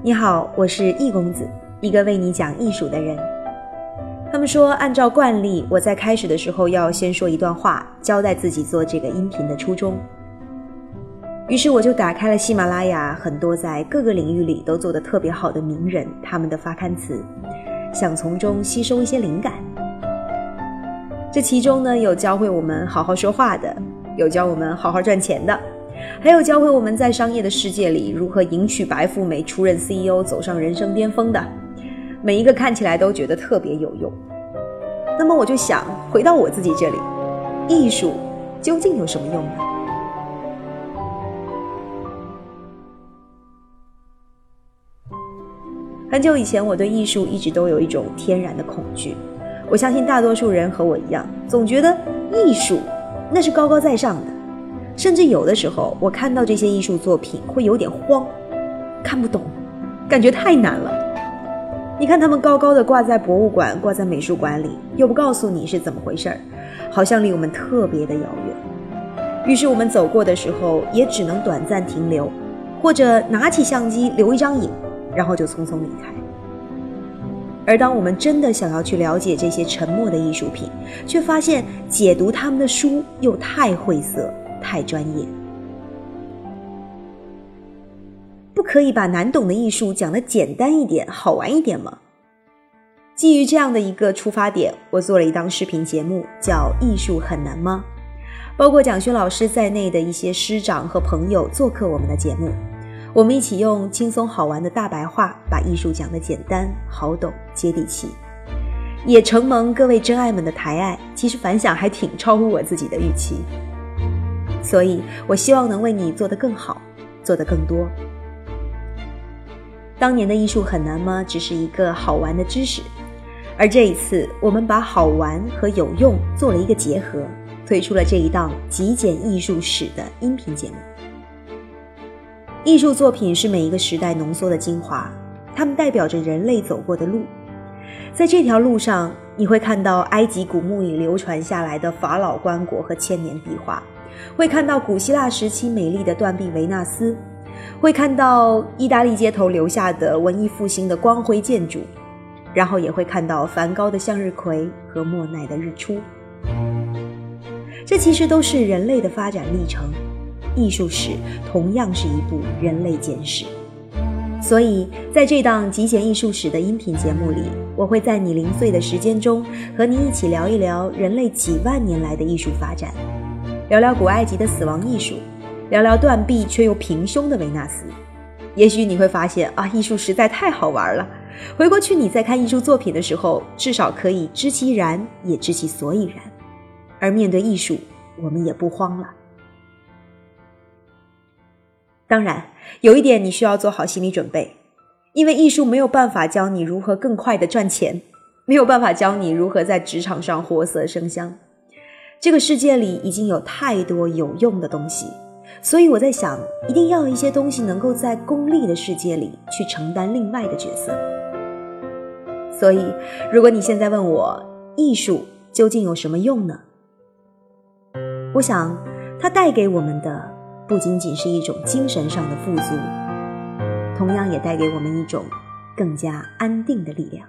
你好，我是易公子，一个为你讲艺术的人。他们说，按照惯例，我在开始的时候要先说一段话，交代自己做这个音频的初衷。于是我就打开了喜马拉雅，很多在各个领域里都做得特别好的名人他们的发刊词，想从中吸收一些灵感。这其中呢，有教会我们好好说话的，有教我们好好赚钱的。还有教会我们在商业的世界里如何迎娶白富美、出任 CEO、走上人生巅峰的，每一个看起来都觉得特别有用。那么我就想回到我自己这里，艺术究竟有什么用呢？很久以前，我对艺术一直都有一种天然的恐惧。我相信大多数人和我一样，总觉得艺术那是高高在上的。甚至有的时候，我看到这些艺术作品会有点慌，看不懂，感觉太难了。你看他们高高的挂在博物馆、挂在美术馆里，又不告诉你是怎么回事儿，好像离我们特别的遥远。于是我们走过的时候，也只能短暂停留，或者拿起相机留一张影，然后就匆匆离开。而当我们真的想要去了解这些沉默的艺术品，却发现解读他们的书又太晦涩。太专业，不可以把难懂的艺术讲得简单一点、好玩一点吗？基于这样的一个出发点，我做了一档视频节目，叫《艺术很难吗》。包括蒋勋老师在内的一些师长和朋友做客我们的节目，我们一起用轻松好玩的大白话，把艺术讲得简单、好懂、接地气。也承蒙各位真爱们的抬爱，其实反响还挺超乎我自己的预期。所以，我希望能为你做得更好，做得更多。当年的艺术很难吗？只是一个好玩的知识，而这一次，我们把好玩和有用做了一个结合，推出了这一档极简艺术史的音频节目。艺术作品是每一个时代浓缩的精华，它们代表着人类走过的路，在这条路上，你会看到埃及古墓里流传下来的法老棺椁和千年壁画。会看到古希腊时期美丽的断臂维纳斯，会看到意大利街头留下的文艺复兴的光辉建筑，然后也会看到梵高的向日葵和莫奈的日出。这其实都是人类的发展历程，艺术史同样是一部人类简史。所以，在这档极简艺术史的音频节目里，我会在你零碎的时间中，和你一起聊一聊人类几万年来的艺术发展。聊聊古埃及的死亡艺术，聊聊断臂却又平胸的维纳斯。也许你会发现啊，艺术实在太好玩了。回过去你在看艺术作品的时候，至少可以知其然，也知其所以然。而面对艺术，我们也不慌了。当然，有一点你需要做好心理准备，因为艺术没有办法教你如何更快的赚钱，没有办法教你如何在职场上活色生香。这个世界里已经有太多有用的东西，所以我在想，一定要一些东西能够在功利的世界里去承担另外的角色。所以，如果你现在问我艺术究竟有什么用呢？我想，它带给我们的不仅仅是一种精神上的富足，同样也带给我们一种更加安定的力量。